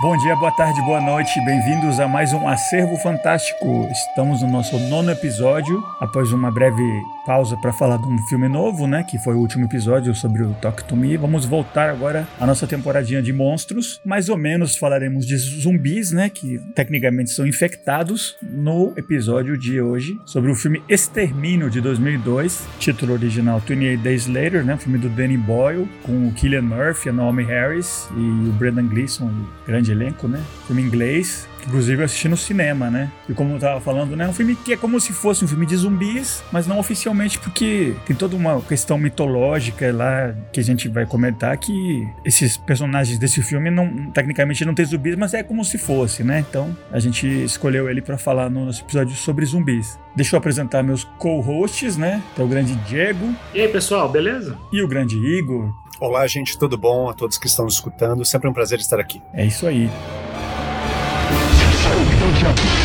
Bom dia, boa tarde, boa noite, bem-vindos a mais um Acervo Fantástico. Estamos no nosso nono episódio, após uma breve pausa para falar de um filme novo, né, que foi o último episódio sobre o Talk to Me. Vamos voltar agora à nossa temporadinha de monstros. Mais ou menos falaremos de zumbis, né, que tecnicamente são infectados, no episódio de hoje sobre o filme Extermínio de 2002, título original 28 Days Later, né, filme do Danny Boyle com o Killian Murphy, a Naomi Harris e o Brendan Gleeson, grande elenco, né? Filme inglês, inclusive eu assisti no cinema, né? E como eu tava falando, né? Um filme que é como se fosse um filme de zumbis, mas não oficialmente, porque tem toda uma questão mitológica lá que a gente vai comentar que esses personagens desse filme não, tecnicamente não tem zumbis, mas é como se fosse, né? Então a gente escolheu ele para falar no nosso episódio sobre zumbis. Deixa eu apresentar meus co-hosts, né? Que é o grande Diego. E aí, pessoal, beleza? E o grande Igor. Olá, gente, tudo bom? A todos que estão escutando, sempre um prazer estar aqui. É isso aí. Show.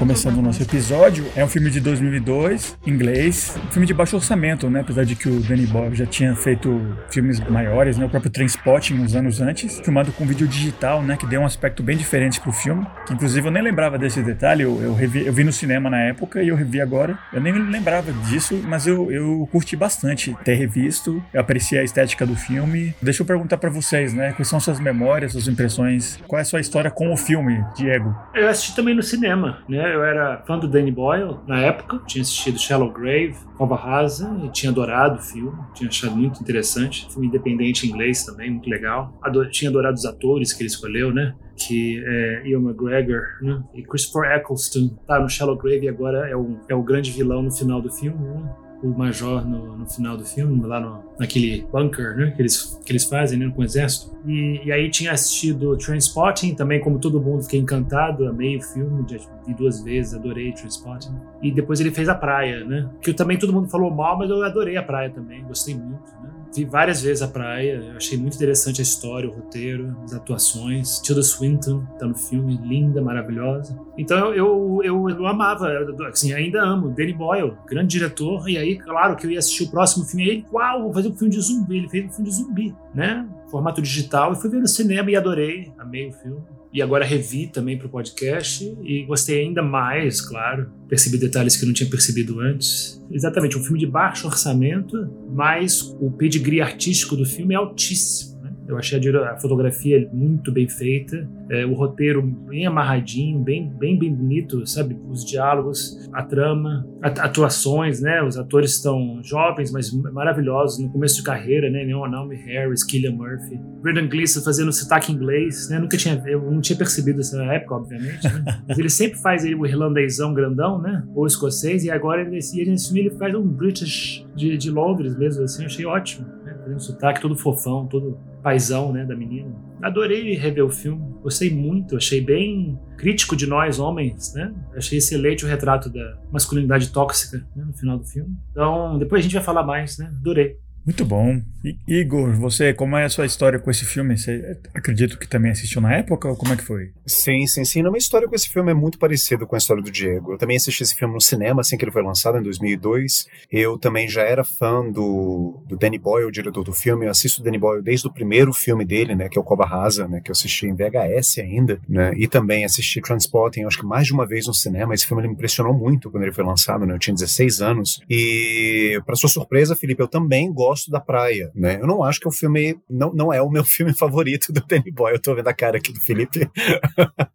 Começando o nosso episódio, é um filme de 2002, inglês, um filme de baixo orçamento, né? Apesar de que o Danny Boyle já tinha feito filmes maiores, né? O próprio Trainspotting uns anos antes, filmado com vídeo digital, né? Que deu um aspecto bem diferente pro filme. Que, inclusive eu nem lembrava desse detalhe, eu, eu, revi, eu vi no cinema na época e eu revi agora. Eu nem lembrava disso, mas eu, eu curti bastante ter revisto, eu apreciei a estética do filme. Deixa eu perguntar para vocês, né? Quais são suas memórias, suas impressões? Qual é a sua história com o filme, Diego? Eu assisti também no cinema, né? Eu era fã do Danny Boyle na época, tinha assistido Shallow Grave, Cova Rasa e tinha adorado o filme, tinha achado muito interessante. Filme independente em inglês também, muito legal. Ador tinha adorado os atores que ele escolheu, né? que é Ian McGregor né? e Christopher Eccleston tá no Shallow Grave e agora é o, é o grande vilão no final do filme né? O Major no, no, final do filme, lá no, naquele bunker né, que, eles, que eles fazem né, com o exército. E, e aí tinha assistido Transpotting, também como todo mundo, fiquei encantado, amei o filme, já vi duas vezes, adorei Transpotting. E depois ele fez A Praia, né? Que também todo mundo falou mal, mas eu adorei A Praia também, gostei muito? Vi várias vezes a praia, achei muito interessante a história, o roteiro, as atuações. Tilda Swinton tá no filme, linda, maravilhosa. Então eu, eu, eu, amava, assim, ainda amo. Danny Boyle, grande diretor, e aí, claro, que eu ia assistir o próximo filme. E ele, uau, vou fazer um filme de zumbi. Ele fez um filme de zumbi, né? Formato digital. E fui ver no cinema e adorei, amei o filme e agora revi também para o podcast e gostei ainda mais, claro. Percebi detalhes que não tinha percebido antes. Exatamente, um filme de baixo orçamento, mas o pedigree artístico do filme é altíssimo. Eu achei a, fotografia muito bem feita, é, o roteiro bem amarradinho, bem, bem, bem bonito, sabe? Os diálogos, a trama, atuações, né? Os atores estão jovens, mas maravilhosos, no começo de carreira, né? Naomi Harris, Killian Murphy, Brendan Gleeson fazendo sotaque inglês, né? Nunca tinha, eu não tinha percebido essa época, obviamente, né? Mas ele sempre faz aí o irlandêsão grandão, né? Ou escocês, e agora ele, nesse filme ele faz um British de, de Londres mesmo, assim, eu achei ótimo, né? Fazendo sotaque todo fofão, todo paisão, né, da menina. Adorei rever o filme, gostei muito, achei bem crítico de nós homens, né? Achei excelente o retrato da masculinidade tóxica né, no final do filme. Então, depois a gente vai falar mais, né? Adorei. Muito bom. I Igor, você, como é a sua história com esse filme? Você acredito que também assistiu na época ou como é que foi? Sim, sim, sim. A minha história com esse filme é muito parecida com a história do Diego. Eu também assisti esse filme no cinema assim que ele foi lançado em 2002. Eu também já era fã do, do Danny Boyle, o diretor do filme. Eu assisto o Danny Boyle desde o primeiro filme dele, né, que é o Cova Rasa, né, que eu assisti em VHS ainda, né, e também assisti Transporting, acho que mais de uma vez no cinema. Esse filme me impressionou muito quando ele foi lançado, né? Eu tinha 16 anos. E para sua surpresa, Felipe, eu também gosto gosto da praia, né? Eu não acho que o filme não, não é o meu filme favorito do Danny Boyle. Eu tô vendo a cara aqui do Felipe.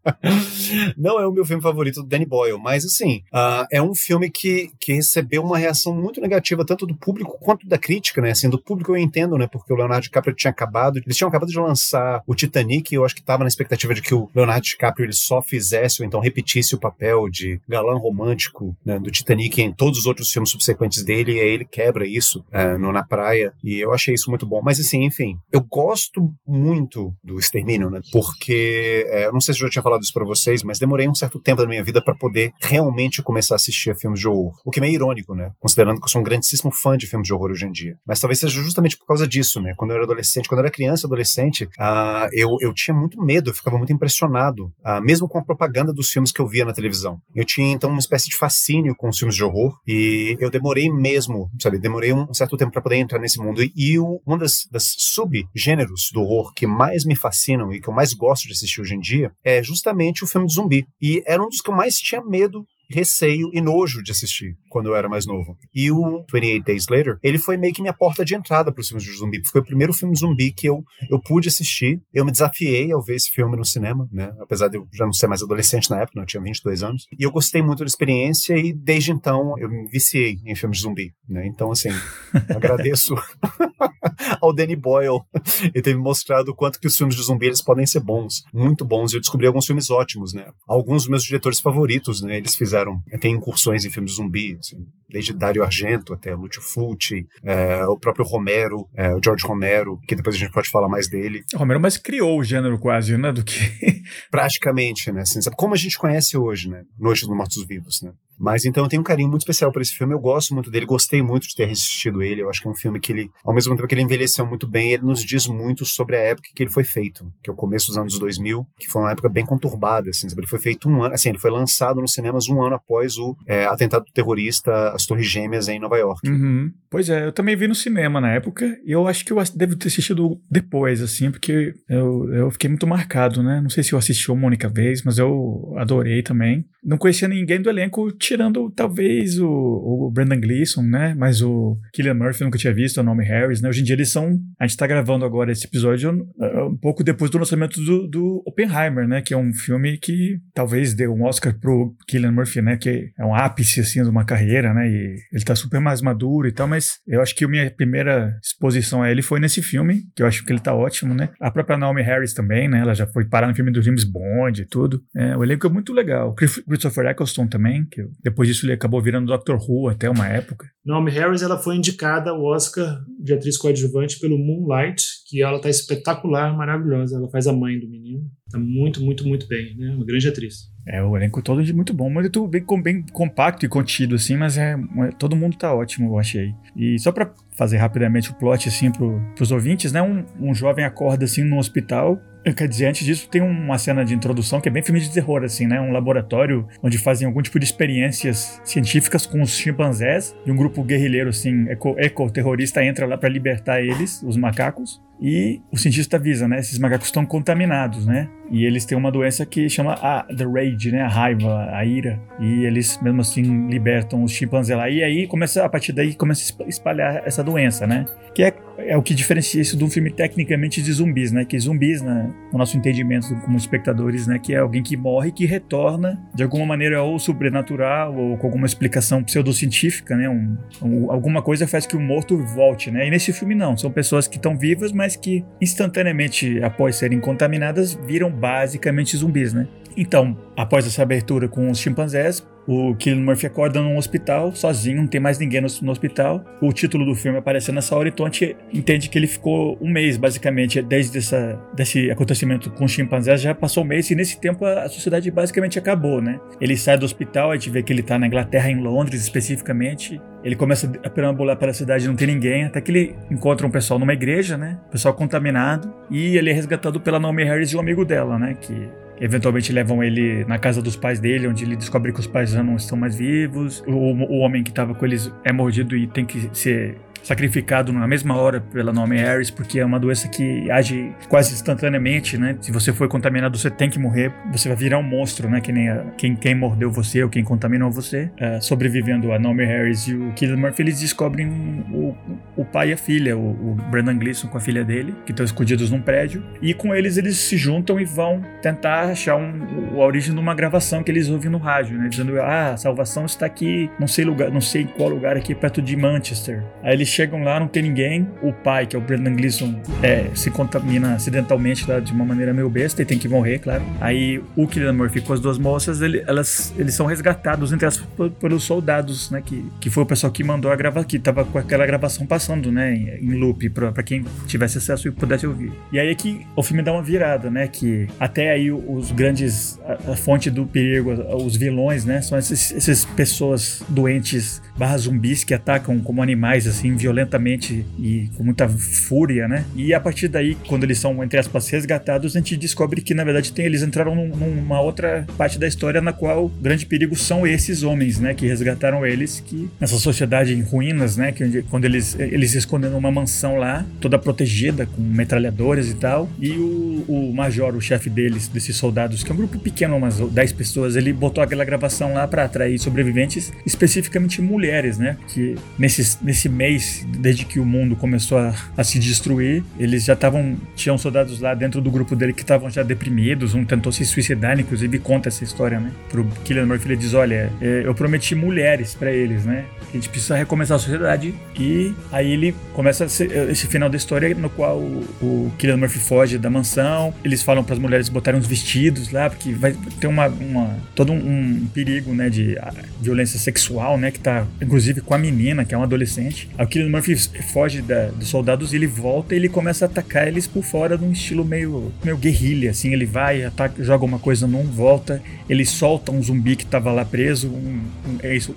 não é o meu filme favorito do Danny Boyle, mas assim, uh, é um filme que, que recebeu uma reação muito negativa, tanto do público quanto da crítica, né? Assim, do público eu entendo, né? Porque o Leonardo DiCaprio tinha acabado, eles tinham acabado de lançar o Titanic, e eu acho que tava na expectativa de que o Leonardo DiCaprio ele só fizesse ou então repetisse o papel de galã romântico né, do Titanic em todos os outros filmes subsequentes dele, e aí ele quebra isso uh, no Na Praia praia, e eu achei isso muito bom. Mas assim, enfim, eu gosto muito do Extermínio, né? Porque, é, eu não sei se eu já tinha falado isso pra vocês, mas demorei um certo tempo da minha vida para poder realmente começar a assistir a filmes de horror. O que é meio irônico, né? Considerando que eu sou um grandíssimo fã de filmes de horror hoje em dia. Mas talvez seja justamente por causa disso, né? Quando eu era adolescente, quando eu era criança, adolescente, uh, eu, eu tinha muito medo, eu ficava muito impressionado, uh, mesmo com a propaganda dos filmes que eu via na televisão. Eu tinha, então, uma espécie de fascínio com os filmes de horror, e eu demorei mesmo, sabe? Demorei um certo tempo para poder entrar entrar nesse mundo. E o, um das, das subgêneros do horror que mais me fascinam e que eu mais gosto de assistir hoje em dia é justamente o filme de zumbi. E era um dos que eu mais tinha medo receio e nojo de assistir quando eu era mais novo. E o 28 Days Later, ele foi meio que minha porta de entrada para os filmes de zumbi. Foi o primeiro filme zumbi que eu, eu pude assistir. Eu me desafiei ao ver esse filme no cinema, né? Apesar de eu já não ser mais adolescente na época, né? eu tinha 22 anos. E eu gostei muito da experiência e desde então eu me viciei em filmes de zumbi, né? Então, assim, agradeço ao Danny Boyle e ter me mostrado o quanto que os filmes de zumbi eles podem ser bons, muito bons. E eu descobri alguns filmes ótimos, né? Alguns dos meus diretores favoritos, né? Eles fizeram, tem incursões em filmes zumbi, assim, desde Dario Argento até Lúcio Fulci, é, o próprio Romero, é, o George Romero, que depois a gente pode falar mais dele. O Romero mas criou o gênero quase, né? Do que... Praticamente, né? Assim, sabe? Como a gente conhece hoje, né? Noite dos Mortos Vivos, né? Mas então eu tenho um carinho muito especial por esse filme. Eu gosto muito dele, gostei muito de ter assistido ele. Eu acho que é um filme que ele, ao mesmo tempo que ele envelheceu muito bem, ele nos diz muito sobre a época que ele foi feito, que é o começo dos anos 2000, que foi uma época bem conturbada. Assim, ele foi feito um ano, assim, ele foi lançado nos cinemas um ano após o é, atentado terrorista às Torres Gêmeas em Nova York. Uhum. Pois é, eu também vi no cinema na época e eu acho que eu devo ter assistido depois, assim, porque eu, eu fiquei muito marcado, né? Não sei se eu assisti uma única vez, mas eu adorei também. Não conhecia ninguém do elenco tirando talvez o, o Brendan Gleeson, né? Mas o Killian Murphy nunca tinha visto, o nome Harris, né? Hoje em dia eles são. A gente tá gravando agora esse episódio uh, um pouco depois do lançamento do, do, Oppenheimer, né? Que é um filme que talvez dê um Oscar pro Killian Murphy, né? Que é um ápice, assim, de uma carreira, né? E ele tá super mais maduro e tal, mas eu acho que a minha primeira exposição a ele foi nesse filme, que eu acho que ele tá ótimo, né? A própria Naomi Harris também, né? Ela já foi parar no filme do James Bond e tudo. É, o elenco é muito legal. Christopher Eccleston também, que depois disso ele acabou virando Doctor Who até uma época. Naomi Harris ela foi indicada ao Oscar de atriz coadjuvante pelo Moonlight, que ela tá espetacular, maravilhosa. Ela faz a mãe do menino. Tá muito, muito, muito bem, né? Uma grande atriz. É, o elenco todo de muito bom, mas tudo bem, bem compacto e contido, assim, mas é, todo mundo tá ótimo, eu achei. E só para fazer rapidamente o plot, assim, pro, pros ouvintes, né? Um, um jovem acorda, assim, no hospital Quer dizer, antes disso, tem uma cena de introdução que é bem filme de terror, assim, né? Um laboratório onde fazem algum tipo de experiências científicas com os chimpanzés e um grupo guerrilheiro, assim, eco-terrorista entra lá para libertar eles, os macacos. E o cientista avisa, né? Esses macacos estão contaminados, né? E eles têm uma doença que chama a the rage, né? A raiva, a ira. E eles mesmo assim libertam os chimpanzés lá. E aí começa a partir daí começa a espalhar essa doença, né? Que é, é o que diferencia isso de um filme tecnicamente de zumbis, né? Que zumbis, né, no nosso entendimento como espectadores, né, que é alguém que morre e que retorna de alguma maneira ou sobrenatural ou com alguma explicação pseudocientífica, né? Um, um, alguma coisa faz que o morto volte, né? E nesse filme não, são pessoas que estão vivas, mas mas que instantaneamente após serem contaminadas viram basicamente zumbis, né? Então, após essa abertura com os chimpanzés, o Killian Murphy acorda num hospital, sozinho, não tem mais ninguém no, no, hospital. O título do filme aparece nessa hora, então a gente entende que ele ficou um mês, basicamente, desde essa, desse acontecimento com os chimpanzés, já passou um mês, e nesse tempo a, a, sociedade basicamente acabou, né? Ele sai do hospital, a gente vê que ele tá na Inglaterra, em Londres especificamente. Ele começa a perambular pela cidade, não tem ninguém, até que ele encontra um pessoal numa igreja, né? Pessoal contaminado, e ele é resgatado pela Naomi Harris e um amigo dela, né? Que Eventualmente levam ele na casa dos pais dele, onde ele descobre que os pais já não estão mais vivos. O, o homem que estava com eles é mordido e tem que ser sacrificado na mesma hora pela Naomi Harris, porque é uma doença que age quase instantaneamente, né? Se você for contaminado, você tem que morrer, você vai virar um monstro, né? Que nem a, quem, quem mordeu você ou quem contaminou você. Uh, sobrevivendo a Naomi Harris e o Killian Murphy, eles descobrem o, o pai e a filha, o, o Brandon Gleeson com a filha dele, que estão escondidos num prédio, e com eles eles se juntam e vão tentar achar um, a origem de uma gravação que eles ouvem no rádio, né? Dizendo, ah, a salvação está aqui, não sei lugar, não sei em qual lugar aqui perto de Manchester. Aí eles chegam lá, não tem ninguém. O pai, que é o Brendan Gleeson, é, se contamina acidentalmente de uma maneira meio besta e tem que morrer, claro. Aí o Killian Murphy com as duas moças, ele, elas, eles são resgatados entre as, pelos soldados, né? Que, que foi o pessoal que mandou a gravar, que tava com aquela gravação passando, né? Em, em loop, pra, pra quem tivesse acesso e pudesse ouvir. E aí é que o filme dá uma virada, né? Que até aí os grandes. A, a fonte do perigo, os vilões, né? São essas pessoas doentes barra zumbis que atacam como animais, assim, violentamente e com muita fúria, né? E a partir daí, quando eles são, entre aspas, resgatados, a gente descobre que, na verdade, tem, eles entraram num, numa outra parte da história na qual o grande perigo são esses homens, né? Que resgataram eles, que nessa sociedade em ruínas, né? Que quando eles, eles se escondem numa mansão lá, toda protegida, com metralhadores e tal, e o, o major, o chefe deles, desses soldados, que é um grupo pequeno, umas 10 pessoas, ele botou aquela gravação lá para atrair sobreviventes, especificamente mulheres, né? Que nesse, nesse mês, desde que o mundo começou a, a se destruir, eles já estavam. Tinham soldados lá dentro do grupo dele que estavam já deprimidos, um tentou se suicidar, inclusive conta essa história, né? Pro Killian Murphy ele diz: Olha, é, eu prometi mulheres para eles, né? A gente precisa recomeçar a sociedade. E aí ele começa esse final da história no qual o, o Killian Murphy foge da mansão. Eles falam para as mulheres botarem uns vestidos lá, porque vai ter uma, uma todo um, um perigo, né? De violência sexual, né? Que tá inclusive com a menina, que é uma adolescente. Aí o Killian Murphy foge da, dos soldados e ele volta e ele começa a atacar eles por fora num estilo meio, meio guerrilha, assim. Ele vai, ataca, joga uma coisa num, volta, ele solta um zumbi que tava lá preso, um,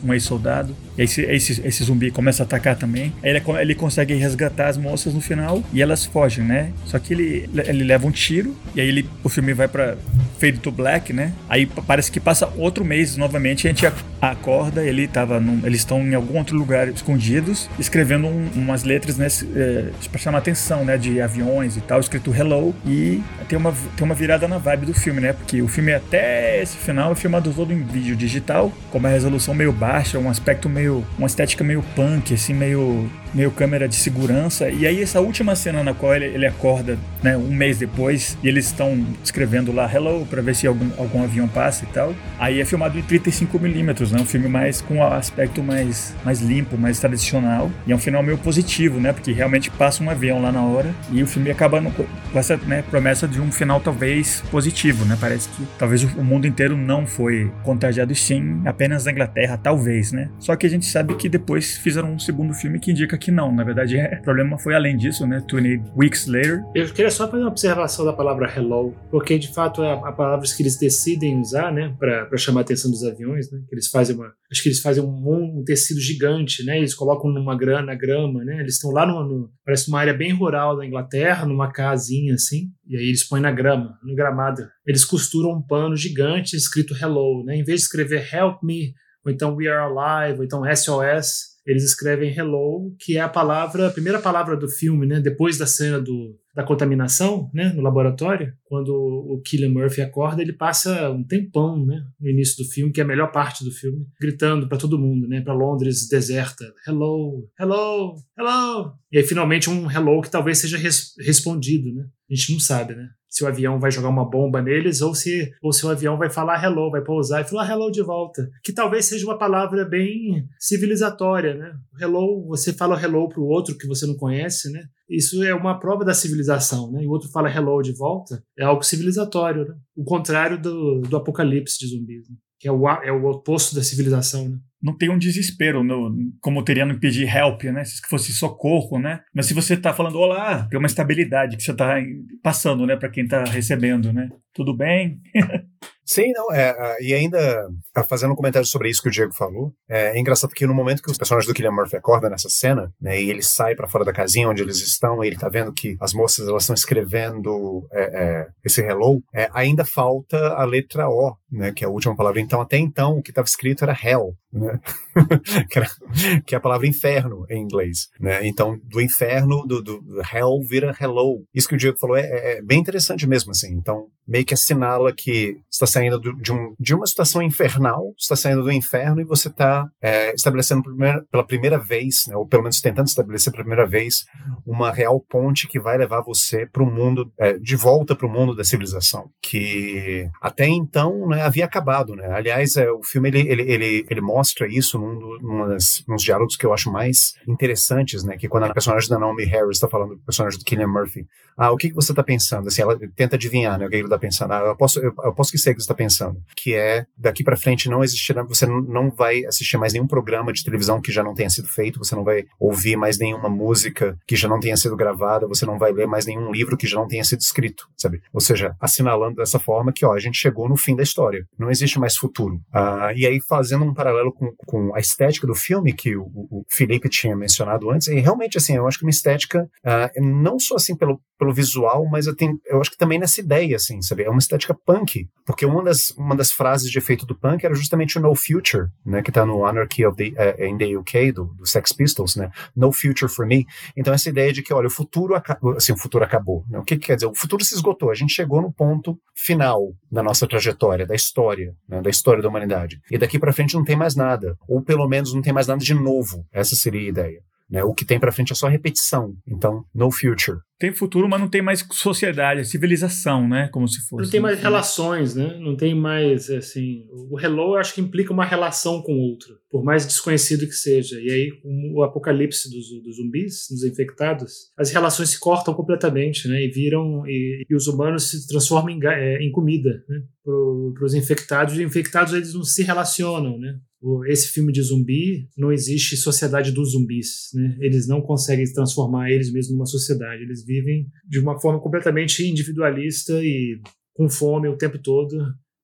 um ex-soldado. Esse, esse, esse zumbi começa a atacar também. Ele, ele consegue resgatar as moças no final e elas fogem, né? Só que ele, ele leva um tiro e aí ele, o filme vai pra Fade to Black, né? Aí parece que passa outro mês novamente a gente acorda, ele tava num, eles estão em algum outro lugar escondidos, escrevendo um, umas letras, né? É, pra chamar atenção, né? De aviões e tal, escrito Hello. E tem uma, tem uma virada na vibe do filme, né? Porque o filme até esse final é filmado todo em vídeo digital, com uma resolução meio baixa, um aspecto meio. uma estética meio punk, assim, meio meio câmera de segurança. E aí essa última cena na qual ele, ele acorda, né, um mês depois, e eles estão escrevendo lá hello para ver se algum, algum avião passa e tal. Aí é filmado em 35 milímetros, né, um filme mais com um aspecto mais mais limpo, mais tradicional. E é um final meio positivo, né, porque realmente passa um avião lá na hora e o filme acaba no, com essa né, promessa de um final talvez positivo, né? Parece que talvez o mundo inteiro não foi contagiado, sim apenas a Inglaterra, talvez, né? Só que a gente sabe que depois fizeram um segundo filme que indica que não. Na verdade, é, o problema foi além disso, né? 20 Weeks Later. Eu queria só fazer uma observação da palavra hello, porque de fato é a palavra que eles decidem usar, né? Para chamar a atenção dos aviões, né? Que eles fazem uma. Acho que eles fazem um, um tecido gigante, né? Eles colocam numa grana, na grama, né? Eles estão lá no, no. Parece uma área bem rural da Inglaterra, numa casinha assim. E aí eles põem na grama, no gramado. Eles costuram um pano gigante escrito hello, né? Em vez de escrever help me, ou então we are alive, ou então SOS, eles escrevem hello, que é a palavra, a primeira palavra do filme, né? Depois da cena do, da contaminação, né? No laboratório, quando o Killian Murphy acorda, ele passa um tempão, né? No início do filme, que é a melhor parte do filme, gritando para todo mundo, né? Para Londres deserta, hello, hello, hello. E aí finalmente um hello que talvez seja res respondido, né? A gente não sabe, né? Se o avião vai jogar uma bomba neles ou se, ou se o avião vai falar hello, vai pousar e falar hello de volta. Que talvez seja uma palavra bem civilizatória, né? Hello, você fala hello para o outro que você não conhece, né? Isso é uma prova da civilização, né? E o outro fala hello de volta, é algo civilizatório, né? O contrário do, do apocalipse de zumbis, né? que é o, é o oposto da civilização, né? Não tem um desespero, no, como teria no pedir help, né? Se fosse socorro, né? Mas se você está falando olá, tem uma estabilidade que você está passando, né, para quem está recebendo, né? Tudo bem? Sim, não, é, e ainda fazendo um comentário sobre isso que o Diego falou, é, é engraçado que no momento que os personagens do Killian Murphy acordam nessa cena, né, e ele sai para fora da casinha onde eles estão, e ele tá vendo que as moças elas estão escrevendo é, é, esse hello, é, ainda falta a letra O, né, que é a última palavra. Então, até então, o que estava escrito era hell, né, que, é a palavra inferno em inglês, né, então do inferno, do, do hell vira hello. Isso que o Diego falou é, é bem interessante mesmo, assim, então meio que assinala que está saindo de, um, de uma situação infernal, está saindo do inferno e você está é, estabelecendo primeira, pela primeira vez, né, ou pelo menos tentando estabelecer pela primeira vez, uma real ponte que vai levar você para o mundo, é, de volta para o mundo da civilização, que até então né, havia acabado. Né? Aliás, é, o filme ele, ele, ele, ele mostra isso num, num nos diálogos que eu acho mais interessantes, né, que quando a personagem da Naomi Harris está falando do personagem do Killian Murphy, ah, o que, que você está pensando? Assim, ela tenta adivinhar né, o que ele está pensando. Ah, eu, posso, eu, eu posso que sei o que você está pensando. Que é, daqui para frente não existirá, você não vai assistir mais nenhum programa de televisão que já não tenha sido feito, você não vai ouvir mais nenhuma música que já não tenha sido gravada, você não vai ler mais nenhum livro que já não tenha sido escrito, sabe? Ou seja, assinalando dessa forma que, ó, a gente chegou no fim da história. Não existe mais futuro. Ah, e aí, fazendo um paralelo paralelo com, com a estética do filme que o, o, Felipe tinha mencionado antes, e realmente, assim, eu acho que uma estética, uh, não só assim pelo, pelo visual, mas eu, tenho, eu acho que também nessa ideia, assim, sabe? É uma estética punk, porque uma das, uma das frases de efeito do punk era justamente o No Future, né, que tá no Anarchy of the, uh, in the UK, do, do Sex Pistols, né? No Future for Me. Então, essa ideia de que, olha, o futuro, assim, o futuro acabou. Né? O que, que quer dizer? O futuro se esgotou, a gente chegou no ponto final da nossa trajetória, da história, né, da história da humanidade. E daqui para frente não tem mais nada, ou pelo menos não tem mais nada de novo. Essa seria a ideia. Né? O que tem para frente é só repetição. Então, no future. Tem futuro, mas não tem mais sociedade, civilização, né? Como se fosse. Não tem mais relações, né? Não tem mais, assim... O hello, eu acho que implica uma relação com o outro, por mais desconhecido que seja. E aí, o apocalipse dos, dos zumbis, dos infectados, as relações se cortam completamente, né? E viram... E, e os humanos se transformam em, é, em comida, né? Para os infectados. E os infectados, eles não se relacionam, né? Esse filme de zumbi, não existe sociedade dos zumbis. Né? Eles não conseguem transformar eles mesmos numa sociedade. Eles vivem de uma forma completamente individualista e com fome o tempo todo,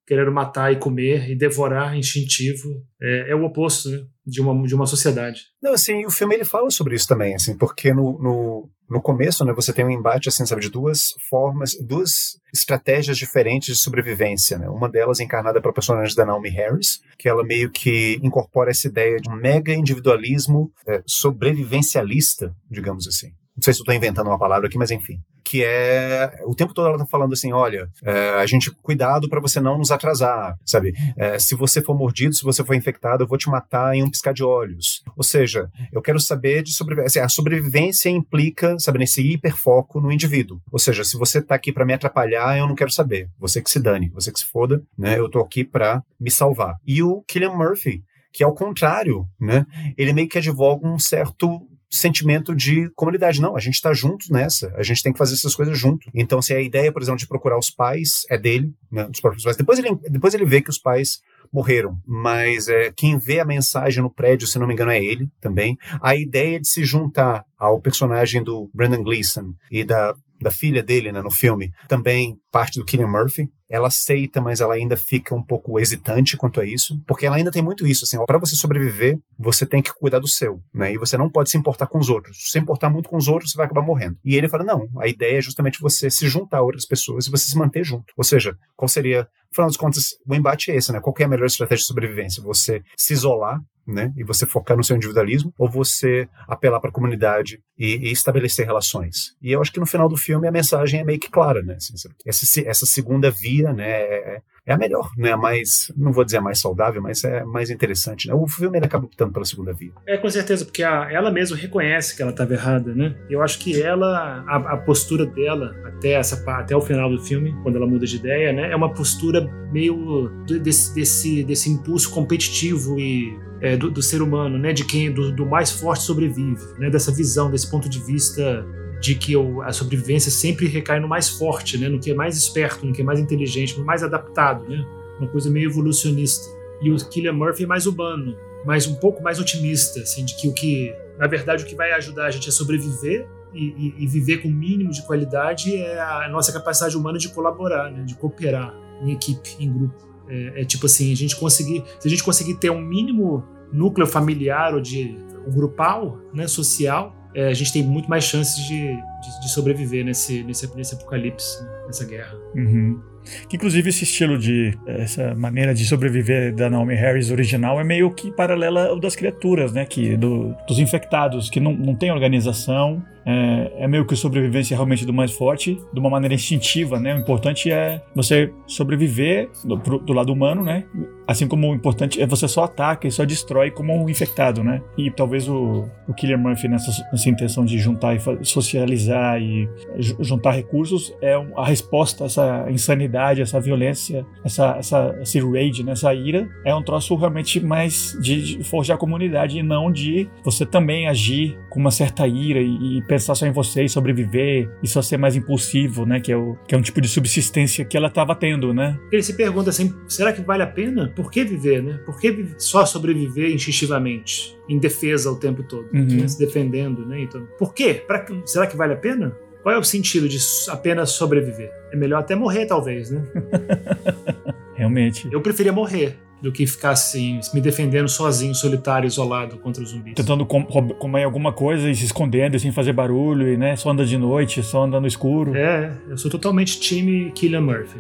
querendo matar e comer e devorar instintivo. É, é o oposto né? de, uma, de uma sociedade. Não, assim, o filme ele fala sobre isso também, assim, porque no, no, no começo, né, você tem um embate, assim, sabe, de duas formas, duas estratégias diferentes de sobrevivência, né? Uma delas encarnada pela personagem da Naomi Harris, que ela meio que incorpora essa ideia de um mega individualismo é, sobrevivencialista, digamos assim. Não sei se eu estou inventando uma palavra aqui, mas enfim. Que é. O tempo todo ela está falando assim: olha, é, a gente, cuidado para você não nos atrasar, sabe? É, se você for mordido, se você for infectado, eu vou te matar em um piscar de olhos. Ou seja, eu quero saber de sobrevivência. Assim, a sobrevivência implica, sabe, nesse hiperfoco no indivíduo. Ou seja, se você está aqui para me atrapalhar, eu não quero saber. Você que se dane, você que se foda, né? Eu estou aqui para me salvar. E o Killian Murphy, que ao contrário, né? Ele meio que advoga um certo sentimento de comunidade. Não, a gente está junto nessa, a gente tem que fazer essas coisas junto. Então, se a ideia, por exemplo, de procurar os pais é dele, né, dos próprios pais, depois ele, depois ele vê que os pais morreram, mas é, quem vê a mensagem no prédio, se não me engano, é ele também. A ideia de se juntar ao personagem do Brandon Gleeson e da da filha dele né, no filme, também parte do Killian Murphy. Ela aceita, mas ela ainda fica um pouco hesitante quanto a isso, porque ela ainda tem muito isso, assim, para você sobreviver, você tem que cuidar do seu, né? E você não pode se importar com os outros. Se importar muito com os outros, você vai acabar morrendo. E ele fala: "Não, a ideia é justamente você se juntar a outras pessoas e você se manter junto". Ou seja, qual seria, afinal das contas, o embate é esse, né? Qual é a melhor estratégia de sobrevivência? Você se isolar né? E você focar no seu individualismo, ou você apelar para a comunidade e, e, estabelecer relações. E eu acho que no final do filme a mensagem é meio que clara, né? Assim, essa, essa segunda via, né? É, é a melhor, né? A mais, não vou dizer a mais saudável, mas é mais interessante. Né? O filme ele acaba optando pela segunda via. É, com certeza, porque a, ela mesma reconhece que ela estava errada, né? Eu acho que ela, a, a, postura dela até, essa, até o final do filme, quando ela muda de ideia, né? É uma postura meio desse, desse, desse impulso competitivo e é, do, do, ser humano, né? De quem do, do mais forte sobrevive, né? Dessa visão, desse ponto de vista de que a sobrevivência sempre recai no mais forte, né? no que é mais esperto, no que é mais inteligente, no mais adaptado, né? uma coisa meio evolucionista. E o Killian Murphy é mais urbano, mas um pouco mais otimista, assim, de que o que, na verdade, o que vai ajudar a gente a sobreviver e, e, e viver com o mínimo de qualidade é a nossa capacidade humana de colaborar, né? de cooperar em equipe, em grupo. É, é, tipo assim, a gente conseguir, se a gente conseguir ter um mínimo núcleo familiar ou de um grupal, né, social, é, a gente tem muito mais chances de, de, de sobreviver nesse, nesse, nesse apocalipse, nessa guerra. Uhum. Que inclusive esse estilo de essa maneira de sobreviver da Naomi Harris original é meio que paralela ao das criaturas, né? Que do, dos infectados que não, não tem organização, é, é, meio que sobrevivência realmente do mais forte, de uma maneira instintiva, né? O importante é você sobreviver do, do, lado humano, né? Assim como o importante é você só ataca e só destrói como um infectado, né? E talvez o, o Killer Murphy nessa, nessa intenção de juntar e socializar e juntar recursos é a resposta a essa insanidade, essa violência, essa, essa, esse rage, né? essa ira, é um troço realmente mais de, de forjar a comunidade e não de você também agir com uma certa ira e, e pensar só em você e sobreviver e só ser mais impulsivo, né? Que é, o, que é um tipo de subsistência que ela estava tendo, né? Ele se pergunta assim: será que vale a pena? Por que viver, né? Por que só sobreviver instintivamente, em defesa o tempo todo, uhum. né? se defendendo, né? Então, por quê? Pra, será que vale a pena? Qual é o sentido de apenas sobreviver? É melhor até morrer, talvez, né? Realmente. Eu preferia morrer do que ficar assim, me defendendo sozinho, solitário, isolado contra os zumbis. Tentando com, comer alguma coisa e se escondendo sem fazer barulho, e né, só anda de noite, só anda no escuro. É, eu sou totalmente time Killian Murphy.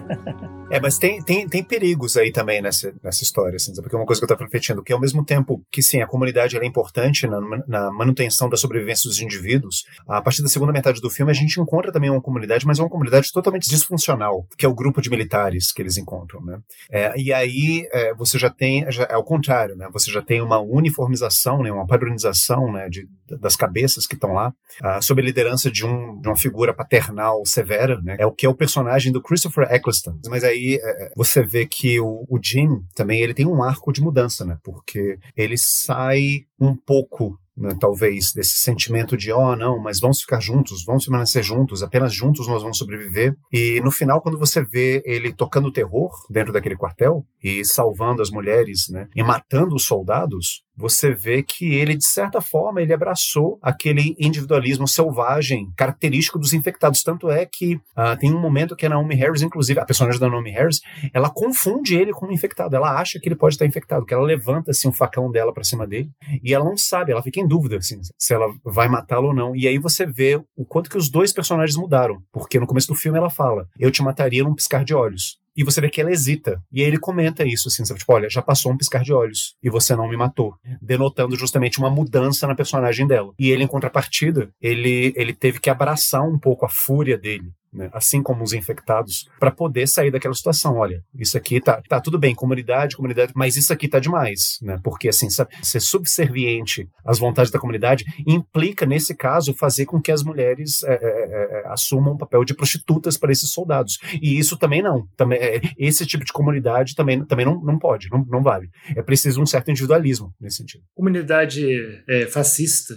é, mas tem, tem, tem perigos aí também nessa, nessa história, assim, porque é uma coisa que eu tô refletindo, que ao mesmo tempo que sim, a comunidade é importante na, na manutenção da sobrevivência dos indivíduos, a partir da segunda metade do filme a gente encontra também uma comunidade, mas é uma comunidade totalmente disfuncional, que é o grupo de militares que eles encontram, né? É, e aí é, você já tem, já, é o contrário, né? Você já tem uma uniformização, né? uma padronização né? de, das cabeças que estão lá, uh, sob a liderança de, um, de uma figura paternal severa, né? É o que é o personagem do Christopher Eccleston. Mas aí é, é, você vê que o, o Jim também ele tem um arco de mudança, né? Porque ele sai um pouco né, talvez desse sentimento de oh não, mas vamos ficar juntos, vamos permanecer juntos, apenas juntos nós vamos sobreviver. E no final, quando você vê ele tocando terror dentro daquele quartel e salvando as mulheres, né, e matando os soldados, você vê que ele, de certa forma, ele abraçou aquele individualismo selvagem característico dos infectados. Tanto é que uh, tem um momento que a Naomi Harris, inclusive, a personagem da Naomi Harris, ela confunde ele com um infectado. Ela acha que ele pode estar infectado, que ela levanta assim, um facão dela para cima dele e ela não sabe, ela fica em dúvida assim, se ela vai matá-lo ou não. E aí você vê o quanto que os dois personagens mudaram, porque no começo do filme ela fala: Eu te mataria num piscar de olhos. E você vê que ela hesita. E aí ele comenta isso, assim, sabe? Tipo, olha, já passou um piscar de olhos e você não me matou. Denotando justamente uma mudança na personagem dela. E ele, em contrapartida, ele, ele teve que abraçar um pouco a fúria dele né, assim como os infectados, para poder sair daquela situação. Olha, isso aqui tá, tá tudo bem, comunidade, comunidade, mas isso aqui tá demais, né? Porque assim, ser subserviente às vontades da comunidade implica, nesse caso, fazer com que as mulheres é, é, é, é assumam um papel de prostitutas para esses soldados. E isso também não. Também, é, esse tipo de comunidade também, também não, não pode, não, não vale. É preciso um certo individualismo nesse sentido. Comunidade é, fascista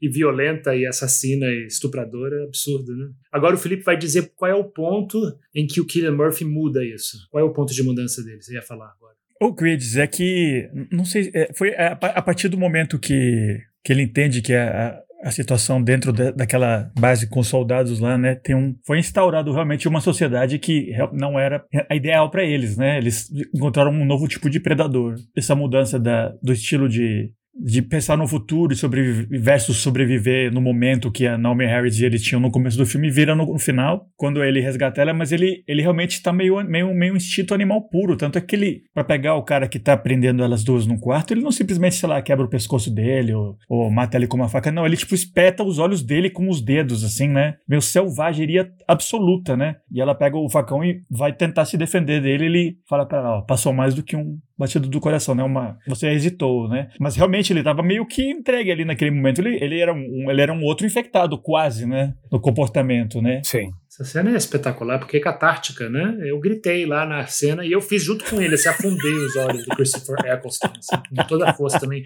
e violenta e assassina e estupradora é absurdo, né? Agora o Felipe vai dizer qual é o ponto em que o Killian Murphy muda isso. Qual é o ponto de mudança dele? Você ia falar agora. O que eu ia dizer é que, não sei, é, foi a, partir do momento que, que ele entende que a, a situação dentro de, daquela base com soldados lá, né, tem um, foi instaurado realmente uma sociedade que não era a ideal para eles, né? Eles encontraram um novo tipo de predador. Essa mudança da, do estilo de de pensar no futuro e sobreviver, versus sobreviver no momento que a Naomi Harris e ele tinham no começo do filme, vira no, no final, quando ele resgata ela, mas ele, ele realmente está meio, meio, meio instinto animal puro. Tanto é que ele, para pegar o cara que tá prendendo elas duas num quarto, ele não simplesmente, sei lá, quebra o pescoço dele ou, ou mata ele com uma faca. Não, ele, tipo, espeta os olhos dele com os dedos, assim, né? Meio selvageria absoluta, né? E ela pega o facão e vai tentar se defender dele. Ele fala para ela, ó, passou mais do que um batido do coração, né? Uma, você hesitou, né? Mas realmente ele estava meio que entregue ali naquele momento. Ele, ele, era um, ele era um outro infectado, quase, né? No comportamento, né? Sim. Essa cena é espetacular, porque é catártica, né? Eu gritei lá na cena e eu fiz junto com ele, assim, afundei os olhos do Christopher Eccleston, assim, com toda a força também.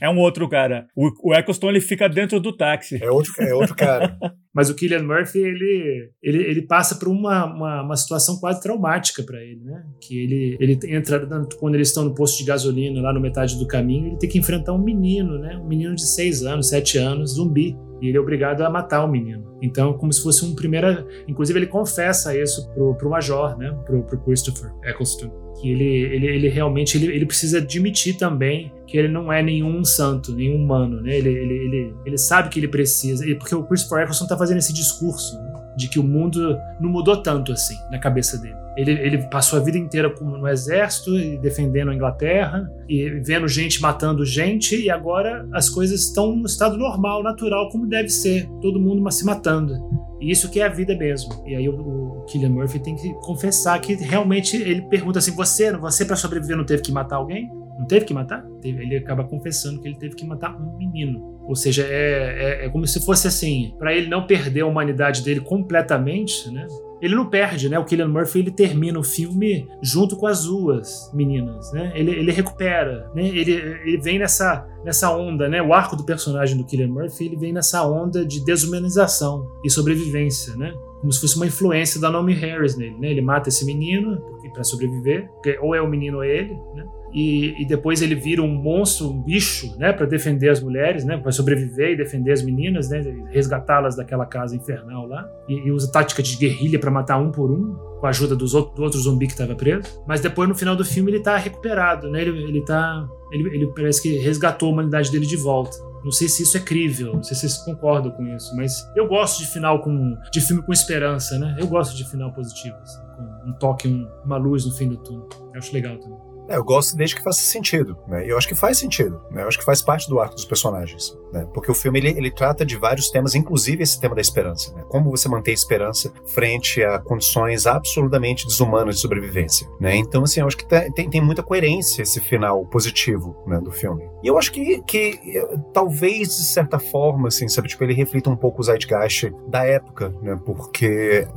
É um outro cara. O, o Eccleston, ele fica dentro do táxi. É outro, é outro cara. Mas o Killian Murphy, ele, ele, ele passa por uma, uma, uma situação quase traumática para ele, né? Que ele, ele entra, quando eles estão no posto de gasolina, lá no metade do caminho, ele tem que enfrentar um menino, né? Um menino de seis anos, sete anos, zumbi e ele é obrigado a matar o menino. Então, como se fosse um primeiro. Inclusive, ele confessa isso pro, pro Major, né? Pro, pro Christopher Eccleston. Que ele, ele, ele realmente ele, ele precisa admitir também que ele não é nenhum santo, nenhum humano, né? Ele, ele, ele, ele sabe que ele precisa. Porque o Christopher Eccleston tá fazendo esse discurso né? De que o mundo não mudou tanto assim na cabeça dele. Ele, ele passou a vida inteira no exército, defendendo a Inglaterra, e vendo gente matando gente, e agora as coisas estão no estado normal, natural, como deve ser, todo mundo se matando. E isso que é a vida mesmo. E aí o, o Killian Murphy tem que confessar que realmente ele pergunta assim: você, você para sobreviver não teve que matar alguém? Não teve que matar? Ele acaba confessando que ele teve que matar um menino. Ou seja, é, é, é como se fosse assim, para ele não perder a humanidade dele completamente, né? Ele não perde, né? O Killian Murphy ele termina o filme junto com as duas meninas, né? Ele, ele recupera, né? Ele, ele vem nessa, nessa onda, né? O arco do personagem do Killian Murphy ele vem nessa onda de desumanização e sobrevivência, né? Como se fosse uma influência da Naomi Harris nele, né? Ele mata esse menino para sobreviver, ou é o menino ou é ele, né? E, e, depois ele vira um monstro, um bicho, né, para defender as mulheres, né, para sobreviver e defender as meninas, né, resgatá-las daquela casa infernal lá, e, e usa tática de guerrilha para matar um por um, com a ajuda dos outro, do outro zumbi que estava preso. Mas depois no final do filme ele tá recuperado, né, ele, ele tá, ele, ele parece que resgatou a humanidade dele de volta. Não sei se isso é crível, não sei se vocês concordam com isso, mas eu gosto de final com de filme com esperança, né? Eu gosto de final positivo, assim, com um toque, um, uma luz no fim do túnel. Eu acho legal também. É, eu gosto desde que faça sentido, né? Eu acho que faz sentido, né? Eu acho que faz parte do arco dos personagens, né? Porque o filme ele, ele trata de vários temas, inclusive esse tema da esperança, né? Como você manter a esperança frente a condições absolutamente desumanas de sobrevivência, né? Então, assim, eu acho que tá, tem, tem muita coerência esse final positivo, né, do filme. E eu acho que, que talvez, de certa forma, assim, sabe, tipo, ele reflita um pouco o zeitgeist da época, né? Porque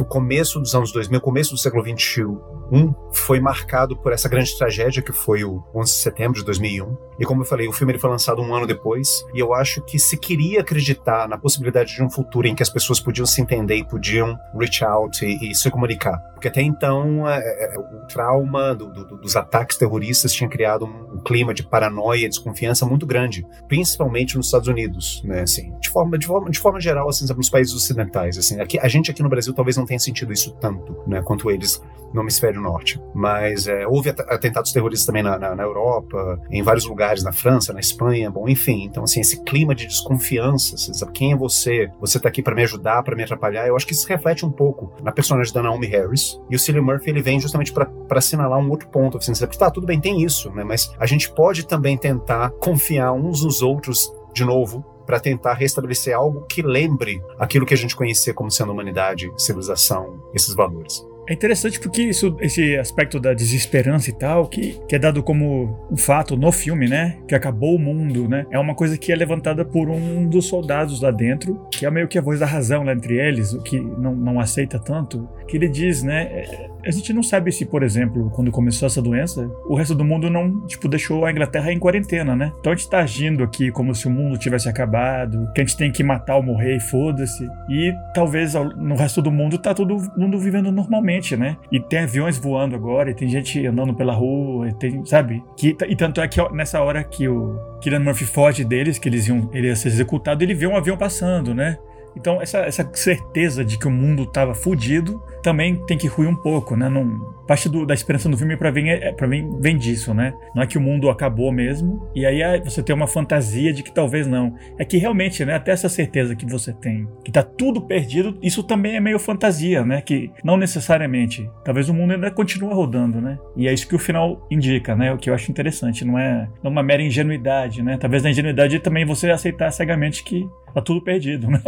o começo dos anos 2000, o começo do século 21 foi marcado por essa grande tragédia que foi o 11 de setembro de 2001. E como eu falei, o filme ele foi lançado um ano depois. E eu acho que se queria acreditar na possibilidade de um futuro em que as pessoas podiam se entender e podiam reach out e, e se comunicar. Porque até então é, é, é o trauma do, do, dos ataques terroristas tinha criado um, um, clima de paranoia e desconfiança muito grande, principalmente nos Estados Unidos, né? Assim, de forma, de forma, de forma geral, assim, nos países ocidentais. Assim, aqui, a gente aqui no Brasil talvez não tenha sentido isso tanto, né? Quanto eles no hemisfério norte. Mas é, houve atentados terroristas também na, na, na, Europa, em vários lugares, na França, na Espanha, bom, enfim. Então, assim, esse clima de desconfiança, você sabe quem é você? Você tá aqui para me ajudar, para me atrapalhar? Eu acho que isso reflete um pouco na personagem da Naomi Harris. E o Cillian Murphy, ele vem justamente para assinalar um outro ponto. Assim, você tá, tudo bem, tem isso, né? Mas a gente pode também tentar confiar uns nos outros de novo para tentar restabelecer algo que lembre aquilo que a gente conhecia como sendo humanidade, civilização, esses valores. É interessante porque isso, esse aspecto da desesperança e tal, que, que é dado como um fato no filme, né? Que acabou o mundo, né? É uma coisa que é levantada por um dos soldados lá dentro, que é meio que a voz da razão lá entre eles, o que não, não aceita tanto, que ele diz, né? A gente não sabe se, por exemplo, quando começou essa doença, o resto do mundo não, tipo, deixou a Inglaterra em quarentena, né? Então a gente tá agindo aqui como se o mundo tivesse acabado, que a gente tem que matar ou morrer e foda-se. E talvez no resto do mundo tá todo mundo vivendo normalmente, né? E tem aviões voando agora, e tem gente andando pela rua, e tem, sabe? Que, e tanto é que nessa hora que o Killian Murphy foge deles, que eles iam, ele ia ser executado, ele vê um avião passando, né? Então, essa, essa certeza de que o mundo estava fudido também tem que ruir um pouco, né? Não, parte do, da esperança do filme para mim, é, pra mim vem disso, né? Não é que o mundo acabou mesmo, e aí é, você tem uma fantasia de que talvez não. É que realmente, né? Até essa certeza que você tem, que tá tudo perdido, isso também é meio fantasia, né? Que não necessariamente. Talvez o mundo ainda continue rodando, né? E é isso que o final indica, né? O que eu acho interessante, não é, é uma mera ingenuidade, né? Talvez na ingenuidade também você aceitar cegamente que tá tudo perdido, né?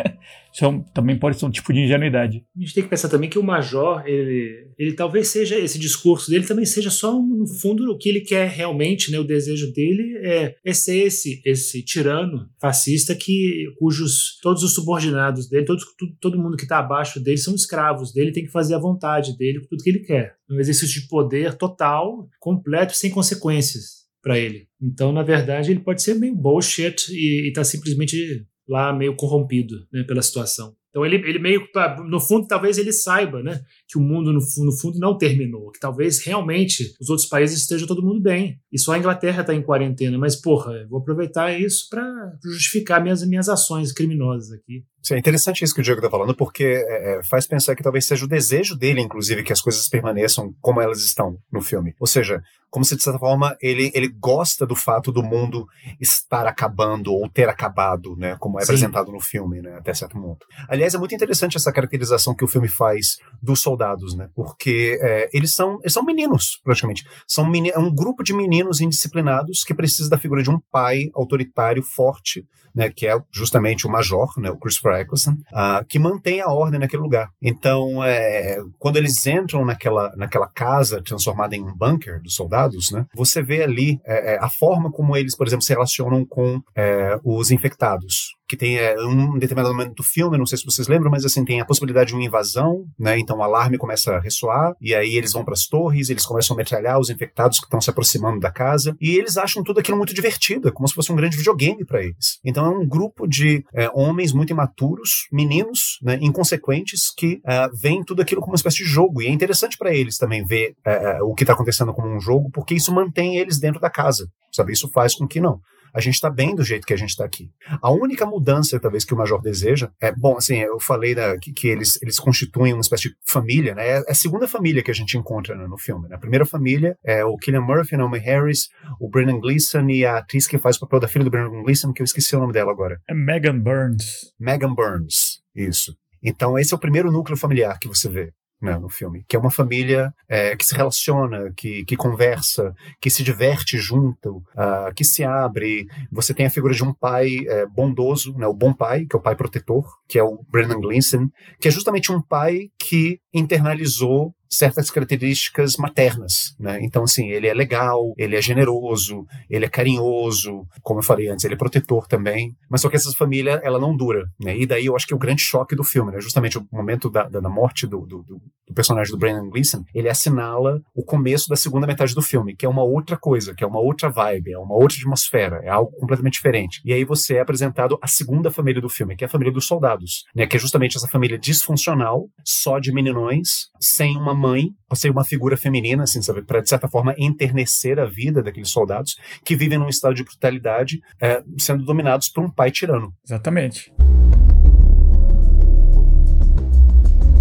Isso é um, também pode ser um tipo de ingenuidade. A gente tem que pensar também que o Major, ele, ele talvez seja, esse discurso dele também seja só, no fundo, o que ele quer realmente, né? O desejo dele é, é ser esse, esse tirano fascista que, cujos, todos os subordinados dele, todos, todo, mundo que está abaixo dele são escravos dele, tem que fazer a vontade dele, tudo que ele quer. Um exercício de poder total, completo, sem consequências para ele. Então, na verdade, ele pode ser meio bullshit e, está simplesmente lá meio corrompido né, pela situação. Então ele, ele meio no fundo talvez ele saiba, né, que o mundo no, no, fundo não terminou, que talvez realmente os outros países estejam todo mundo bem e só a Inglaterra está em quarentena. Mas porra, vou aproveitar isso para justificar minhas minhas ações criminosas aqui. Sim, é interessante isso que o Diego está falando, porque é, é, faz pensar que talvez seja o desejo dele, inclusive, que as coisas permaneçam como elas estão no filme. Ou seja, como se de certa forma ele, ele gosta do fato do mundo estar acabando ou ter acabado, né? Como é Sim. apresentado no filme, né? Até certo ponto. Aliás, é muito interessante essa caracterização que o filme faz dos soldados, né? Porque é, eles, são, eles são meninos, praticamente. São meni é um grupo de meninos indisciplinados que precisa da figura de um pai autoritário, forte, né? Que é justamente o major, né? O Chris Eccleston, uh, que mantém a ordem naquele lugar. Então, é, quando eles entram naquela, naquela casa transformada em um bunker dos soldados, né, você vê ali é, é, a forma como eles, por exemplo, se relacionam com é, os infectados que tem é, um determinado momento do filme, não sei se vocês lembram, mas assim, tem a possibilidade de uma invasão, né? Então o alarme começa a ressoar, e aí eles vão para as torres, eles começam a metralhar os infectados que estão se aproximando da casa, e eles acham tudo aquilo muito divertido, é como se fosse um grande videogame para eles. Então é um grupo de é, homens muito imaturos, meninos, né, inconsequentes, que uh, veem tudo aquilo como uma espécie de jogo. E é interessante para eles também ver uh, uh, o que está acontecendo como um jogo, porque isso mantém eles dentro da casa, sabe? Isso faz com que não a gente está bem do jeito que a gente está aqui. A única mudança, talvez, que o Major deseja é, bom, assim, eu falei da, que, que, eles, eles constituem uma espécie de família, né? É a segunda família que a gente encontra né, no filme. Né? A primeira família é o Killian Murphy, a Naomi Harris, o Brennan Gleeson e a atriz que faz o papel da filha do Brennan Gleeson, que eu esqueci o nome dela agora. É Megan Burns. Megan Burns, isso. Então, esse é o primeiro núcleo familiar que você vê né, no filme, que é uma família é, que se relaciona, que, que conversa, que se diverte junto, uh, que se abre. Você tem a figura de um pai é, bondoso, né, o bom pai, que é o pai protetor, que é o Brennan Gleeson, que é justamente um pai que internalizou certas características maternas, né? Então, assim, ele é legal, ele é generoso, ele é carinhoso, como eu falei antes, ele é protetor também, mas só que essa família, ela não dura, né? E daí eu acho que é o grande choque do filme, né? Justamente o momento da, da, morte do, do, do, personagem do Brandon Gleeson, ele assinala o começo da segunda metade do filme, que é uma outra coisa, que é uma outra vibe, é uma outra atmosfera, é algo completamente diferente. E aí você é apresentado a segunda família do filme, que é a família dos soldados, né? Que é justamente essa família disfuncional, só de meninões, sem uma mãe, ou seja, uma figura feminina, assim, sabe, para de certa forma enternecer a vida daqueles soldados que vivem num estado de brutalidade, é, sendo dominados por um pai tirano. Exatamente.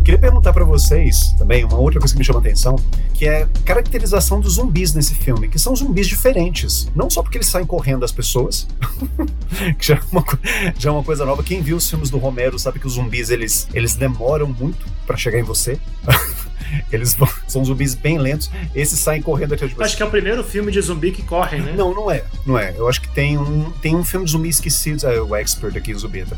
Queria perguntar para vocês também uma outra coisa que me chama a atenção, que é a caracterização dos zumbis nesse filme, que são zumbis diferentes. Não só porque eles saem correndo das pessoas, que já é, uma, já é uma coisa nova. Quem viu os filmes do Romero sabe que os zumbis eles, eles demoram muito para chegar em você. Eles são zumbis bem lentos. Esses saem correndo de você. Acho que é o primeiro filme de zumbi que correm, né? Não, não é. Não é. Eu acho que tem um, tem um filme de zumbi esquecido. Ah, o expert aqui, o zumbi, até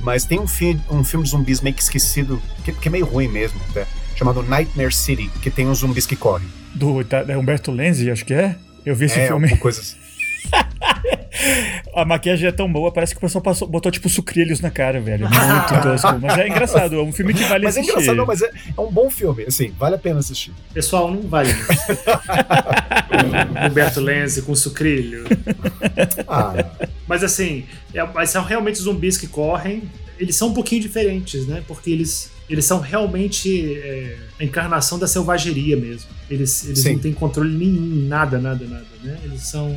Mas tem um, fi, um filme de zumbis meio que esquecido, que, que é meio ruim mesmo, até, chamado Nightmare City, que tem uns zumbis que correm. Do tá, é Humberto Lenzi, acho que é? Eu vi esse é, filme. Coisa assim. A maquiagem é tão boa, parece que o pessoal passou, botou tipo sucrilhos na cara, velho. Muito tosco. Mas é engraçado, é um filme que vale mas assistir. Mas é engraçado, não, mas é, é, um bom filme, assim, vale a pena assistir. Pessoal, não vale. Humberto Lenzi com sucrilho. Ah. Mas assim, é, são realmente zumbis que correm. Eles são um pouquinho diferentes, né? Porque eles eles são realmente é, a encarnação da selvageria mesmo. Eles, eles não têm controle nenhum, nada, nada, nada, né? Eles são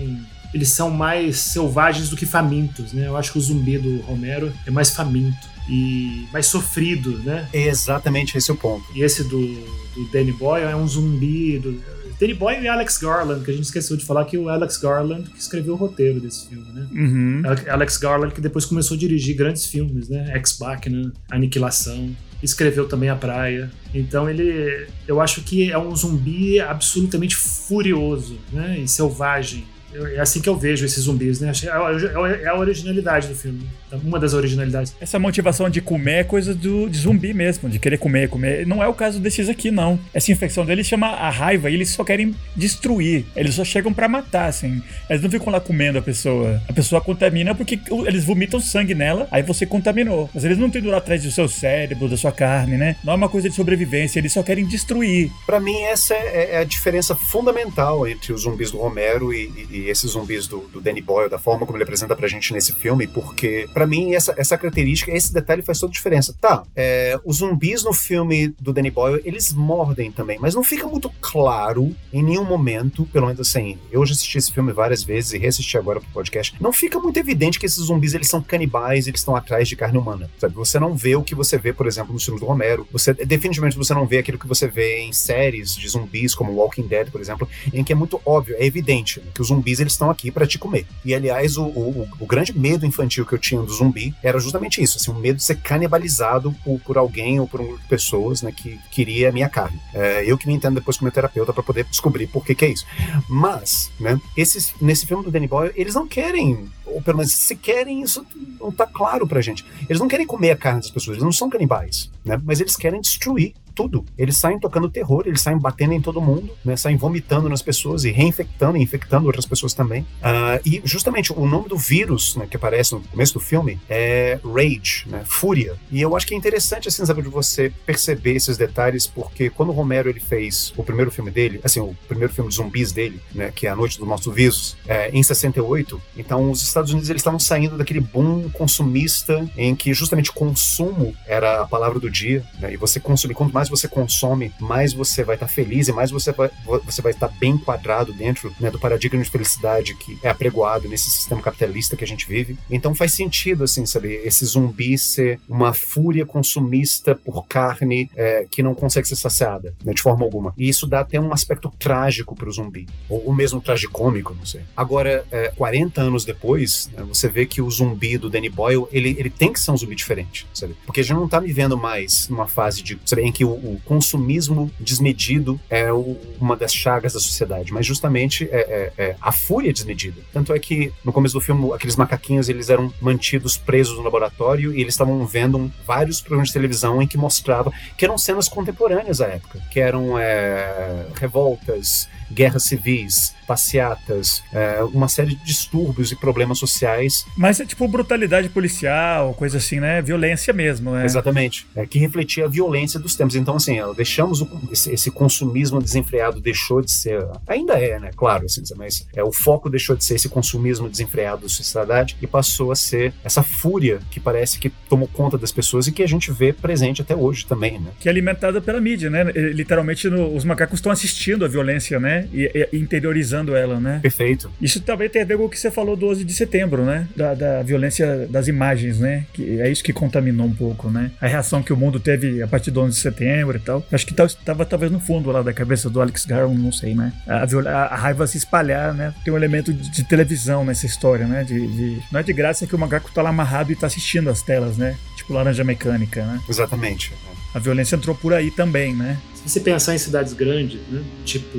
eles são mais selvagens do que famintos, né? Eu acho que o zumbi do Romero é mais faminto e mais sofrido, né? É exatamente esse é o ponto. E esse do, do Danny Boyle é um zumbi do Danny Boyle e Alex Garland, que a gente esqueceu de falar que o Alex Garland que escreveu o roteiro desse filme, né? Uhum. Alex Garland que depois começou a dirigir grandes filmes, né? Ex-Machina, Aniquilação, escreveu também A Praia. Então ele, eu acho que é um zumbi absolutamente furioso, né? E selvagem é assim que eu vejo esses zumbis, né? É, é a originalidade do filme. Uma das originalidades. Essa motivação de comer é coisa do, de zumbi mesmo, de querer comer, comer. Não é o caso desses aqui, não. Essa infecção deles chama a raiva e eles só querem destruir. Eles só chegam para matar, assim. Eles não ficam lá comendo a pessoa. A pessoa contamina porque eles vomitam sangue nela, aí você contaminou. Mas eles não têm lá atrás do seu cérebro, da sua carne, né? Não é uma coisa de sobrevivência, eles só querem destruir. Para mim, essa é, é, a diferença fundamental entre os zumbis do Romero e, e e esses zumbis do, do, Danny Boyle, da forma como ele apresenta pra gente nesse filme, porque para mim essa, essa característica, esse detalhe faz toda a diferença. Tá, é, os zumbis no filme do Danny Boyle, eles mordem também, mas não fica muito claro em nenhum momento, pelo menos assim, eu já assisti esse filme várias vezes e reassisti agora pro podcast, não fica muito evidente que esses zumbis eles são canibais, eles estão atrás de carne humana, sabe? Você não vê o que você vê, por exemplo, nos filmes do Romero, você definitivamente você não vê aquilo que você vê em séries de zumbis, como Walking Dead, por exemplo, em que é muito óbvio, é evidente que os zumbis zumbis eles estão aqui para te comer. E aliás, o, o, o, grande medo infantil que eu tinha do zumbi era justamente isso, assim, o medo de ser canibalizado por, por alguém ou por um grupo de pessoas, né, que queria a minha carne. É, eu que me entendo depois como terapeuta para poder descobrir por que, que é isso. Mas, né, esses, nesse filme do Danny Boyle, eles não querem, ou pelo menos se querem, isso não tá claro pra gente. Eles não querem comer a carne das pessoas, eles não são canibais, né, mas eles querem destruir tudo. Eles saem tocando terror, eles saem batendo em todo mundo, né? Saem vomitando nas pessoas e reinfectando e infectando outras pessoas também. Uh, e justamente o nome do vírus né, que aparece no começo do filme é Rage, né? Fúria. E eu acho que é interessante, assim, sabe, de você perceber esses detalhes, porque quando o Romero ele fez o primeiro filme dele, assim, o primeiro filme de zumbis dele, né? Que é A Noite dos Mortos Vivos, é, em 68, então os Estados Unidos eles estavam saindo daquele boom consumista em que justamente consumo era a palavra do dia, né? E você consumir, quanto mais você consome, mais você vai estar tá feliz e mais você vai, você vai estar tá bem enquadrado dentro né, do paradigma de felicidade que é apregoado nesse sistema capitalista que a gente vive. Então faz sentido, assim, saber esse zumbi ser uma fúria consumista por carne é, que não consegue ser saciada, né, de forma alguma. E isso dá até um aspecto trágico para o zumbi, ou, ou mesmo tragicômico, não sei. Agora, é, 40 anos depois, né, você vê que o zumbi do Danny Boyle, ele, ele tem que ser um zumbi diferente, sabe? Porque a gente não está vivendo mais numa fase de, sabe, em que o, o consumismo desmedido é o, uma das chagas da sociedade, mas justamente é, é, é, a fúria desmedida. Tanto é que no começo do filme, aqueles macaquinhos eles eram mantidos presos no laboratório e eles estavam vendo um, vários programas de televisão em que mostrava que eram cenas contemporâneas à época, que eram é, revoltas, guerras civis, passeatas, é, uma série de distúrbios e problemas sociais. Mas é tipo brutalidade policial, coisa assim, né? Violência mesmo, né? Exatamente. É, que refletia a violência dos tempos. Então, assim, deixamos o, esse, esse, consumismo desenfreado deixou de ser. Ainda é, né? Claro, assim, mas é, o foco deixou de ser esse consumismo desenfreado da sociedade e passou a ser essa fúria que parece que tomou conta das pessoas e que a gente vê presente até hoje também, né? Que é alimentada pela mídia, né? Literalmente, no, os macacos estão assistindo a violência, né? E, e, interiorizando ela, né? Perfeito. Isso também tem a ver com o que você falou do 11 de setembro, né? Da, da violência das imagens, né? Que é isso que contaminou um pouco, né? A reação que o mundo teve a partir do 11 de setembro e tal. Acho que estava talvez no fundo lá da cabeça do Alex Garland, não sei, né? A, a, a, raiva se espalhar, né? Tem um elemento de, de televisão nessa história, né? De, de, não é de graça que o macaco tá lá amarrado e tá assistindo as telas, né? Tipo laranja mecânica, né? Exatamente. A violência entrou por aí também, né? Se você pensar em cidades grandes, né? Tipo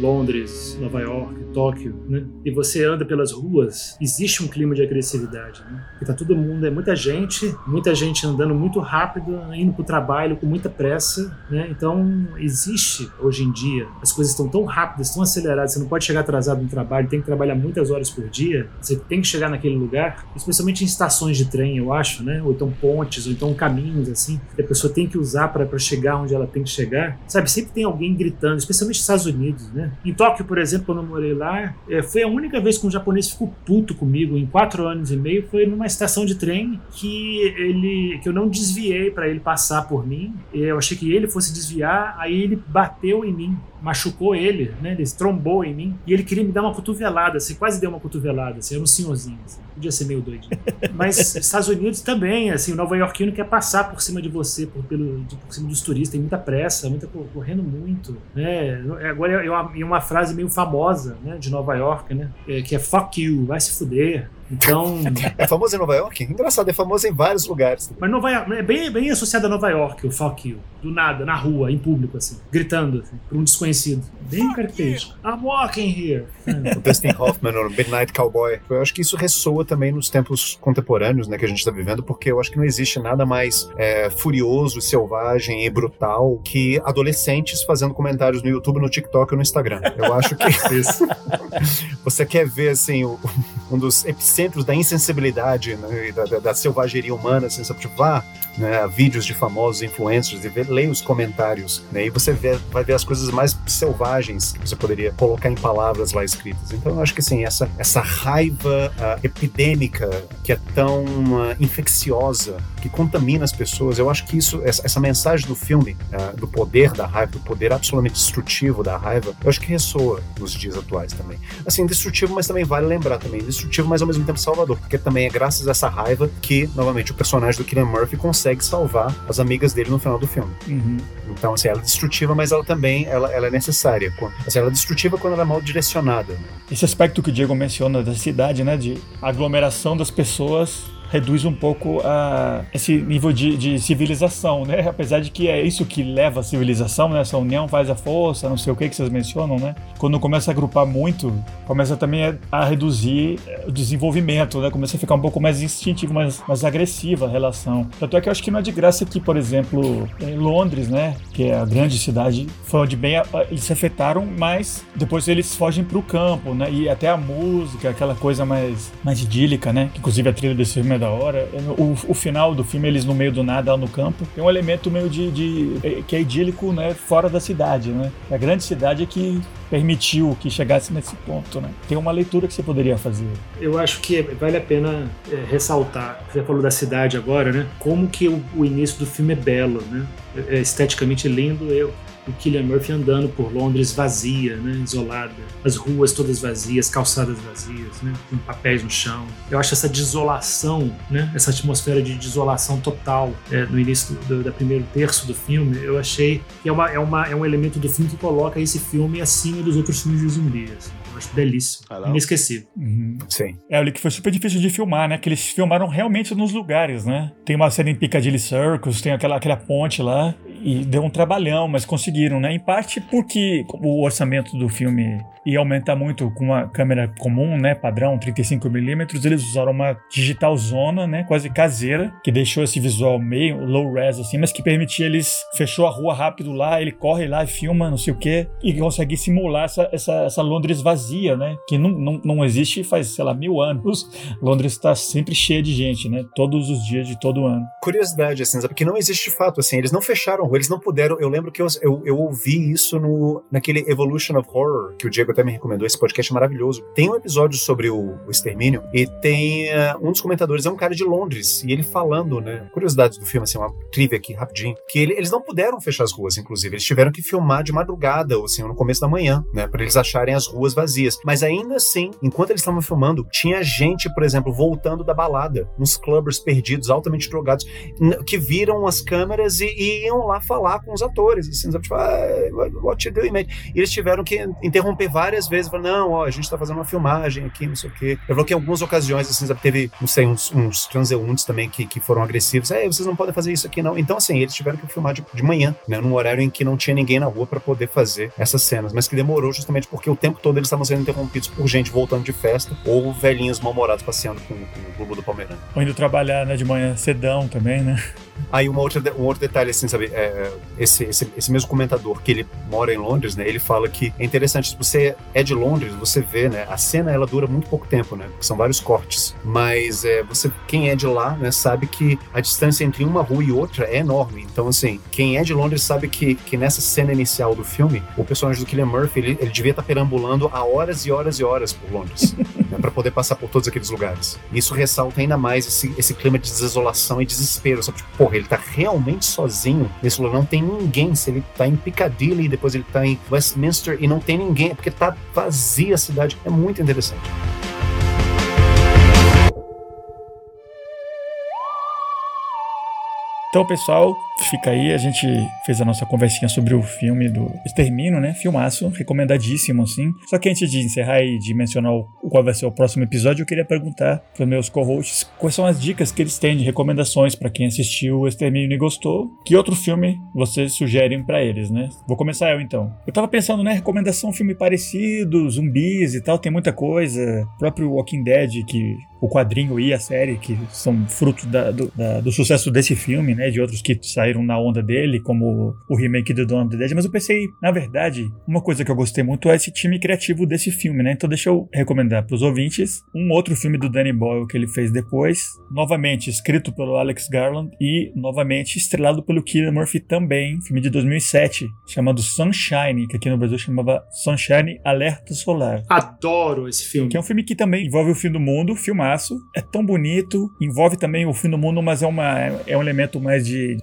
Londres, Nova York, Tóquio, né? E você anda pelas ruas, existe um clima de agressividade, né? Porque tá todo mundo, é muita gente, muita gente andando muito rápido, indo pro trabalho com muita pressa, né? Então, existe hoje em dia, as coisas estão tão rápidas, tão aceleradas, você não pode chegar atrasado no trabalho, tem que trabalhar muitas horas por dia, você tem que chegar naquele lugar, especialmente em estações de trem, eu acho, né? Ou então pontes, ou então caminhos assim, que a pessoa tem que usar para chegar onde ela tem que chegar. Sabe, sempre tem alguém gritando, especialmente nos Estados Unidos, né? Em Tóquio, por exemplo, quando eu morei lá, é, foi a única vez que um japonês ficou puto comigo em quatro anos e meio. Foi numa estação de trem que ele, que eu não desviei para ele passar por mim. Eu achei que ele fosse desviar, aí ele bateu em mim machucou ele, né? Ele trombou em mim e ele queria me dar uma cotovelada, assim, quase deu uma cotovelada, assim, era um senhorzinho, assim, podia ser meio doido. Mas Estados Unidos também, assim, o nova iorquino quer passar por cima de você, por, pelo, por cima dos turistas, tem muita pressa, muita correndo muito, né? Agora é uma, é uma frase meio famosa, né, de Nova York, né? É, que é fuck you, vai se fuder. Então. É famoso em Nova York? Engraçado, é famoso em vários lugares. Mas Nova York, é bem, bem associado a Nova York, o fuck you. Do nada, na rua, em público, assim, gritando, assim, por um desconhecido. Bem característico. I'm walking here. o Dustin Hoffman, o Midnight Cowboy. Eu acho que isso ressoa também nos tempos contemporâneos, né, que a gente está vivendo, porque eu acho que não existe nada mais é, furioso, selvagem e brutal que adolescentes fazendo comentários no YouTube, no TikTok ou no Instagram. Eu acho que. isso. Você quer ver, assim, o, um dos epicentros centros da insensibilidade né, da, da, da, selvageria humana, assim, sabe? Tipo, vá né, vídeos de famosos influencers e ver, leia os comentários, né, e você vê, vai ver as coisas mais selvagens que você poderia colocar em palavras lá escritas. Então, eu acho que assim, essa, essa raiva uh, epidêmica que é tão uh, infecciosa, que contamina as pessoas, eu acho que isso, essa, essa mensagem do filme, uh, do poder da raiva, do poder absolutamente destrutivo da raiva, eu acho que ressoa nos dias atuais também. Assim, destrutivo, mas também vale lembrar também, destrutivo, mas ao mesmo tempo salvador, porque também é graças a essa raiva que, novamente, o personagem do Killian Murphy consegue salvar as amigas dele no final do filme. Uhum. Então, assim, ela é destrutiva, mas ela também ela, ela é necessária. Assim, ela é destrutiva quando ela é mal direcionada. Esse aspecto que o Diego menciona da cidade, né, de aglomeração das pessoas reduz um pouco a esse nível de, de civilização, né? Apesar de que é isso que leva a civilização, né? Essa união faz a força, não sei o que que vocês mencionam, né? Quando começa a agrupar muito, começa também a, a reduzir eh, o desenvolvimento, né? Começa a ficar um pouco mais instintivo, mais, mais agressiva a relação. Tanto é que eu acho que não é de graça que, por exemplo, em Londres, né? Que é a grande cidade, foi onde bem a, eles se afetaram, mas depois eles fogem para o campo, né? E até a música, aquela coisa mais, mais idílica, né? Que inclusive a trilha desse filme é da hora. O, o final do filme, eles no meio do nada, lá no campo, tem um elemento meio de, de eh, que é idílico, né? Fora da cidade, né? A grande cidade é que permitiu que chegasse nesse ponto, né? Tem uma leitura que você poderia fazer. Eu acho que vale a pena é, ressaltar, você falou da cidade agora, né? Como que o, o início do filme é belo, né? É, é esteticamente lindo. Eu, o Killian Murphy andando por Londres vazia, né, isolada, as ruas todas vazias, calçadas vazias, né, com papéis no chão. Eu acho essa desolação, né, essa atmosfera de desolação total é, no início do, do, primeiro terço do filme, eu achei que é, uma, é, uma, é um elemento do filme que coloca esse filme acima dos outros filmes de zumbis. Acho belíssimo, Hello. inesquecível. Uhum. Sim. É, eu li que foi super difícil de filmar, né, que eles filmaram realmente nos lugares, né. Tem uma cena em Piccadilly Circus, tem aquela, aquela ponte lá, e deu um trabalhão, mas conseguiram, né? Em parte porque o orçamento do filme ia aumentar muito com uma câmera comum, né? Padrão, 35mm. Eles usaram uma digital zona, né? Quase caseira, que deixou esse visual meio low res, assim, mas que permitia eles. Fechou a rua rápido lá, ele corre lá e filma, não sei o quê, e consegue simular essa, essa, essa Londres vazia, né? Que não, não, não existe faz, sei lá, mil anos. Londres está sempre cheia de gente, né? Todos os dias de todo ano. Curiosidade, assim, porque não existe de fato, assim, eles não fecharam eles não puderam. Eu lembro que eu, eu, eu, ouvi isso no, naquele Evolution of Horror, que o Diego até me recomendou. Esse podcast maravilhoso. Tem um episódio sobre o, o extermínio e tem uh, um dos comentadores, é um cara de Londres, e ele falando, né? Curiosidades do filme, assim, uma trivia aqui rapidinho, que ele, eles não puderam fechar as ruas, inclusive. Eles tiveram que filmar de madrugada, ou assim, no começo da manhã, né? Pra eles acharem as ruas vazias. Mas ainda assim, enquanto eles estavam filmando, tinha gente, por exemplo, voltando da balada, uns clubbers perdidos, altamente drogados, que viram as câmeras e, e iam lá falar com os atores, assim? Tipo, ah, what you doing? E eles tiveram que interromper várias vezes, falar, não, ó, a gente tá fazendo uma filmagem aqui, não sei o quê. Eu que em algumas ocasiões, assim, teve, não sei, uns, uns transeuntes também que, que foram agressivos, é, vocês não podem fazer isso aqui, não. Então, assim, eles tiveram que filmar de, de manhã, né, num horário em que não tinha ninguém na rua para poder fazer essas cenas, mas que demorou justamente porque o tempo todo eles estavam sendo interrompidos por gente voltando de festa ou velhinhos mal-humorados passeando com, com o Globo do Palmeiras. Ou indo trabalhar, né, de manhã cedão também, né? Aí uma outra, um outro detalhe, assim, sabe, é, esse, esse, esse, mesmo comentador que ele mora em Londres, né, ele fala que é interessante, se você é de Londres, você vê, né, a cena ela dura muito pouco tempo, né, são vários cortes, mas é, você, quem é de lá, né, sabe que a distância entre uma rua e outra é enorme, então assim, quem é de Londres sabe que, que nessa cena inicial do filme, o personagem do Killian Murphy, ele, ele devia estar perambulando há horas e horas e horas por Londres, né, para poder passar por todos aqueles lugares. Isso ressalta ainda mais esse, esse clima de desolação e desespero, sabe, tipo, porra, ele tá realmente sozinho nesse lugar, não tem ninguém, se ele tá em Piccadilly, depois ele tá em Westminster e não tem ninguém, é porque tá vazia a cidade. É muito interessante. Então, pessoal, fica aí. A gente fez a nossa conversinha sobre o filme do Extermino, né? Filmaço, recomendadíssimo, assim. Só que antes de encerrar e de mencionar qual vai ser o próximo episódio, eu queria perguntar para meus co-hosts quais são as dicas que eles têm de recomendações para quem assistiu o Extermínio e gostou. Que outro filme vocês sugerem para eles, né? Vou começar eu então. Eu tava pensando, né? Recomendação filme parecido, zumbis e tal, tem muita coisa. O próprio Walking Dead, que o quadrinho e a série, que são fruto da, do, da, do, sucesso desse filme, né? De outros que saíram na onda dele, como o remake do Dawn of the Dead. Mas eu pensei, na verdade, uma coisa que eu gostei muito é esse time criativo desse filme, né? Então deixa eu recomendar para os ouvintes um outro filme do Danny Boyle que ele fez depois, novamente escrito pelo Alex Garland e novamente estrelado pelo Cillian Murphy também, filme de 2007, chamado Sunshine, que aqui no Brasil chamava Sunshine Alerta Solar. Adoro esse filme. Que é um filme que também envolve o fim do mundo, filmar é tão bonito, envolve também o fim do mundo, mas é, uma, é um elemento mais de.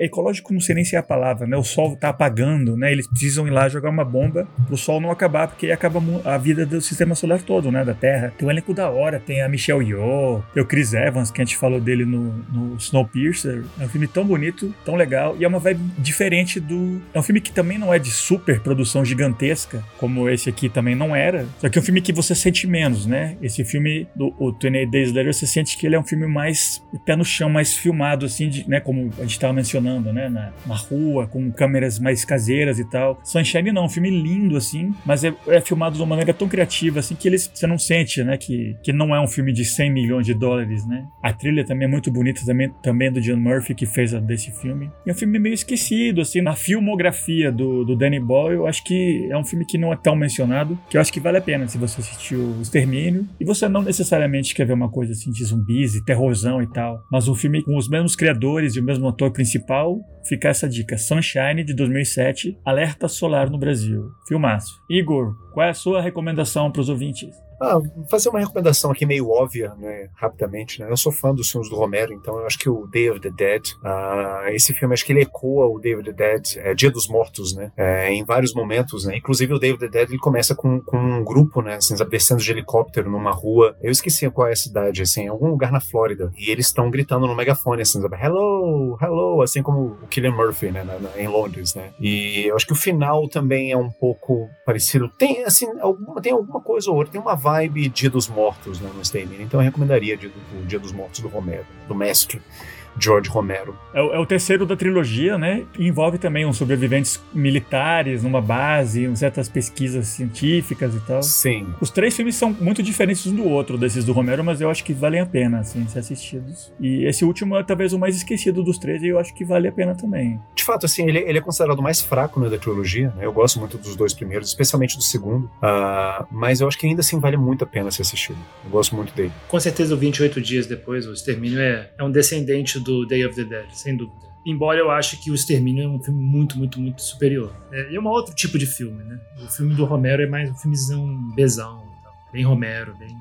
Ecológico, não sei nem se é a palavra, né? O sol tá apagando, né? Eles precisam ir lá jogar uma bomba pro sol não acabar, porque acaba a vida do sistema solar todo, né? Da Terra. Tem um elenco da hora, tem a Michelle Yeoh, tem o Chris Evans, que a gente falou dele no, no Snowpiercer. É um filme tão bonito, tão legal, e é uma vibe diferente do. É um filme que também não é de super produção gigantesca, como esse aqui também não era, só que é um filme que você sente menos, né? Esse filme, do, o 28 Days Later, você sente que ele é um filme mais pé no chão, mais filmado, assim, de, né? Como a gente estava mencionando, né? Na, na, rua, com câmeras mais caseiras e tal. Sunshine não, um filme lindo, assim, mas é, é, filmado de uma maneira tão criativa, assim, que eles, você não sente, né? Que, que não é um filme de 100 milhões de dólares, né? A trilha também é muito bonita, também, também do John Murphy, que fez a, desse filme. E é um filme meio esquecido, assim, na filmografia do, do Danny Boyle, eu acho que é um filme que não é tão mencionado, que eu acho que vale a pena se você assistiu O Extermínio. E você não necessariamente quer ver uma coisa assim de zumbis e terrorzão e tal, mas um filme com os mesmos criadores e o mesmo ator principal, fica essa dica. Sunshine, de 2007, Alerta Solar no Brasil. Filmaço. Igor, qual é a sua recomendação para os ouvintes? Ah, vou fazer uma recomendação aqui meio óbvia, né, rapidamente, né? Eu sou fã dos filmes do Romero, então eu acho que o Day of the Dead, uh, esse filme, acho que ele ecoa o Day of the Dead, é, Dia dos Mortos, né? É, em vários momentos, né? Inclusive o Day of the Dead, ele começa com, com um grupo, né? Assim, descendo de helicóptero numa rua. Eu esqueci qual é a cidade, assim, em algum lugar na Flórida. E eles estão gritando no megafone, assim? Hello, hello, assim como o Killian Murphy, né? Na, na, em Londres, né? E eu acho que o final também é um pouco parecido. Tem, assim, alguma, tem alguma coisa ou outra, tem uma vibe Dia dos Mortos né, no Extermínio. Então eu recomendaria o Dia dos Mortos do Romero, do mestre. George Romero. É, é, o terceiro da trilogia, né? envolve também uns sobreviventes militares numa base, certas pesquisas científicas e tal. Sim. Os três filmes são muito diferentes um do outro, desses do Romero, mas eu acho que valem a pena, assim, ser assistidos. E esse último é talvez o mais esquecido dos três e eu acho que vale a pena também. De fato, assim, ele, ele é considerado o mais fraco né, da trilogia. Né? Eu gosto muito dos dois primeiros, especialmente do segundo. Uh, mas eu acho que ainda assim vale muito a pena ser assistido. Eu gosto muito dele. Com certeza, o 28 Dias Depois, o Extermínio é, é um descendente do Day of the Dead, sem dúvida. Embora eu ache que O Extermínio é um filme muito, muito, muito superior. É, é um outro tipo de filme, né? O filme do Romero é mais um filmezão bezão, bem Romero, bem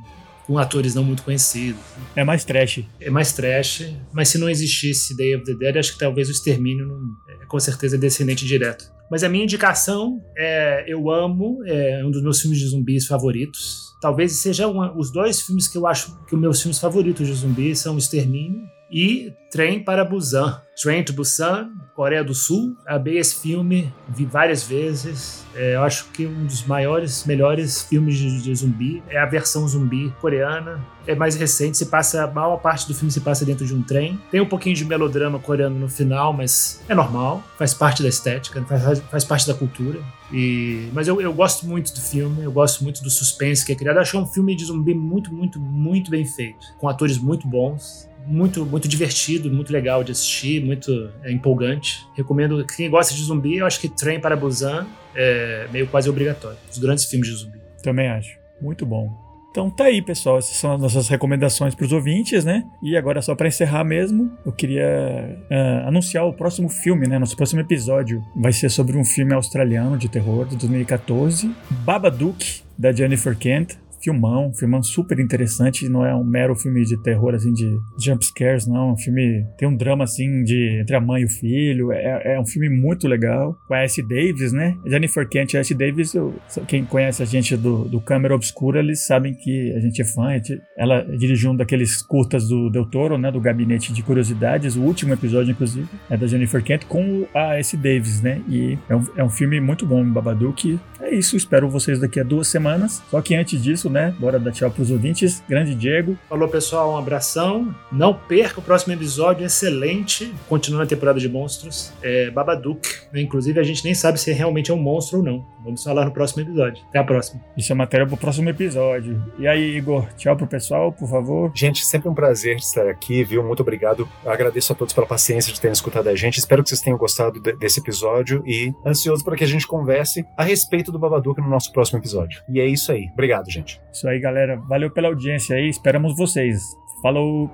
com atores não muito conhecidos. É mais trash. É mais trash, mas se não existisse Day of the Dead, acho que talvez o Extermínio não, é, com certeza é descendente direto. Mas a minha indicação é Eu Amo, é um dos meus filmes de zumbis favoritos. Talvez seja uma, os dois filmes que eu acho que os meus filmes favoritos de zumbis são Extermínio e Trem para Busan. Train to Busan, Coreia do Sul. Abei esse filme, vi várias vezes. É, eu acho que um dos maiores, melhores filmes de, de, zumbi é a versão zumbi coreana. É mais recente, se passa a maior parte do filme se passa dentro de um trem. Tem um pouquinho de melodrama coreano no final, mas é normal, faz parte da estética, faz, faz parte da cultura. E, mas eu, eu gosto muito do filme, eu gosto muito do suspense que é criado. Eu é um filme de zumbi muito, muito, muito bem feito, com atores muito bons muito, muito divertido, muito legal de assistir, muito é, empolgante. Recomendo quem gosta de zumbi, eu acho que Trem para Busan é meio quase obrigatório. Os grandes filmes de zumbi. Também acho. Muito bom. Então tá aí, pessoal. Essas são as nossas recomendações para os ouvintes, né? E agora, só para encerrar mesmo, eu queria uh, anunciar o próximo filme, né? Nosso próximo episódio vai ser sobre um filme australiano de terror de 2014, Babadook, da Jennifer Kent filmão, filmão super interessante, não é um mero filme de terror, assim, de jump scares, não, é um filme, tem um drama, assim, de entre a mãe e o filho, é, é um filme muito legal, com a S. Davis, né, Jennifer Kent e a S. Davis, eu, quem conhece a gente do, do Câmera Obscura, eles sabem que a gente é fã, gente, ela dirigiu um daqueles curtas do Del Toro, né, do Gabinete de Curiosidades, o último episódio, inclusive, é da Jennifer Kent com a S. Davis, né, e é um, é um filme muito bom, Babadook, é isso, espero vocês daqui a duas semanas, só que antes disso, isso, né? Bora dar tchau pros ouvintes. Grande Diego. Falou, pessoal, um abração. Não perca o próximo episódio, excelente. Continuando a temporada de monstros. É Babadook. Né? Inclusive, a gente nem sabe se realmente é um monstro ou não. Vamos falar no próximo episódio. Até a próxima. Isso é matéria pro próximo episódio. E aí, Igor, tchau pro pessoal, por favor. Gente, sempre um prazer estar aqui, viu? Muito obrigado. Agradeço a todos pela paciência de terem escutado a gente. Espero que vocês tenham gostado de, desse episódio e ansioso para que a gente converse a respeito do Babadook no nosso próximo episódio. E é isso aí. Obrigado, gente. Isso aí, galera. Valeu pela audiência aí. Esperamos vocês. Falou!